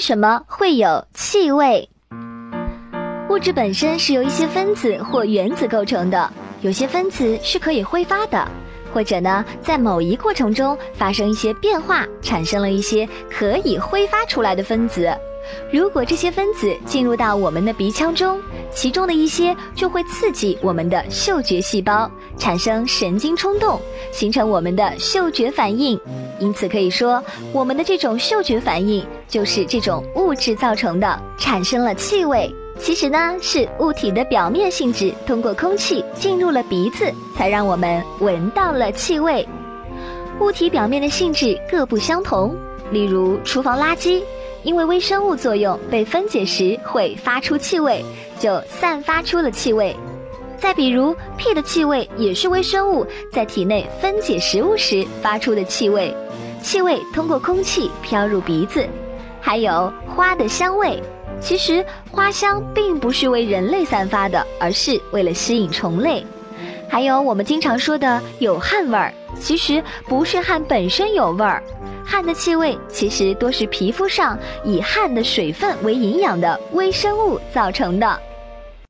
什么会有气味？物质本身是由一些分子或原子构成的，有些分子是可以挥发的，或者呢，在某一过程中发生一些变化，产生了一些可以挥发出来的分子。如果这些分子进入到我们的鼻腔中，其中的一些就会刺激我们的嗅觉细胞，产生神经冲动，形成我们的嗅觉反应。因此可以说，我们的这种嗅觉反应就是这种物质造成的，产生了气味。其实呢，是物体的表面性质通过空气进入了鼻子，才让我们闻到了气味。物体表面的性质各不相同，例如厨房垃圾。因为微生物作用被分解时会发出气味，就散发出了气味。再比如屁的气味也是微生物在体内分解食物时发出的气味，气味通过空气飘入鼻子。还有花的香味，其实花香并不是为人类散发的，而是为了吸引虫类。还有我们经常说的有汗味儿，其实不是汗本身有味儿。汗的气味其实多是皮肤上以汗的水分为营养的微生物造成的。